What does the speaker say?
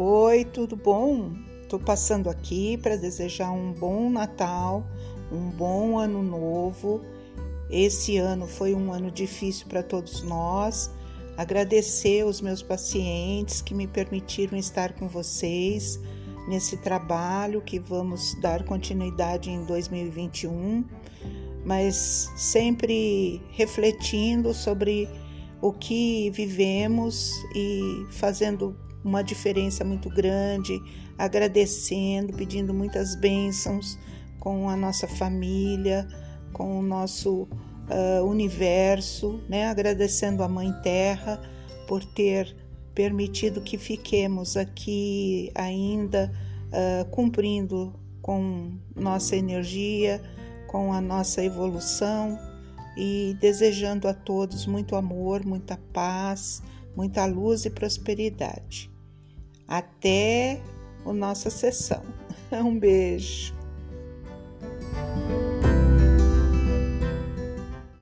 Oi, tudo bom? Estou passando aqui para desejar um bom Natal, um bom Ano Novo. Esse ano foi um ano difícil para todos nós. Agradecer os meus pacientes que me permitiram estar com vocês nesse trabalho que vamos dar continuidade em 2021, mas sempre refletindo sobre o que vivemos e fazendo uma diferença muito grande, agradecendo, pedindo muitas bênçãos com a nossa família, com o nosso uh, universo, né? agradecendo a Mãe Terra por ter permitido que fiquemos aqui ainda uh, cumprindo com nossa energia, com a nossa evolução e desejando a todos muito amor, muita paz, muita luz e prosperidade. Até a nossa sessão. Um beijo.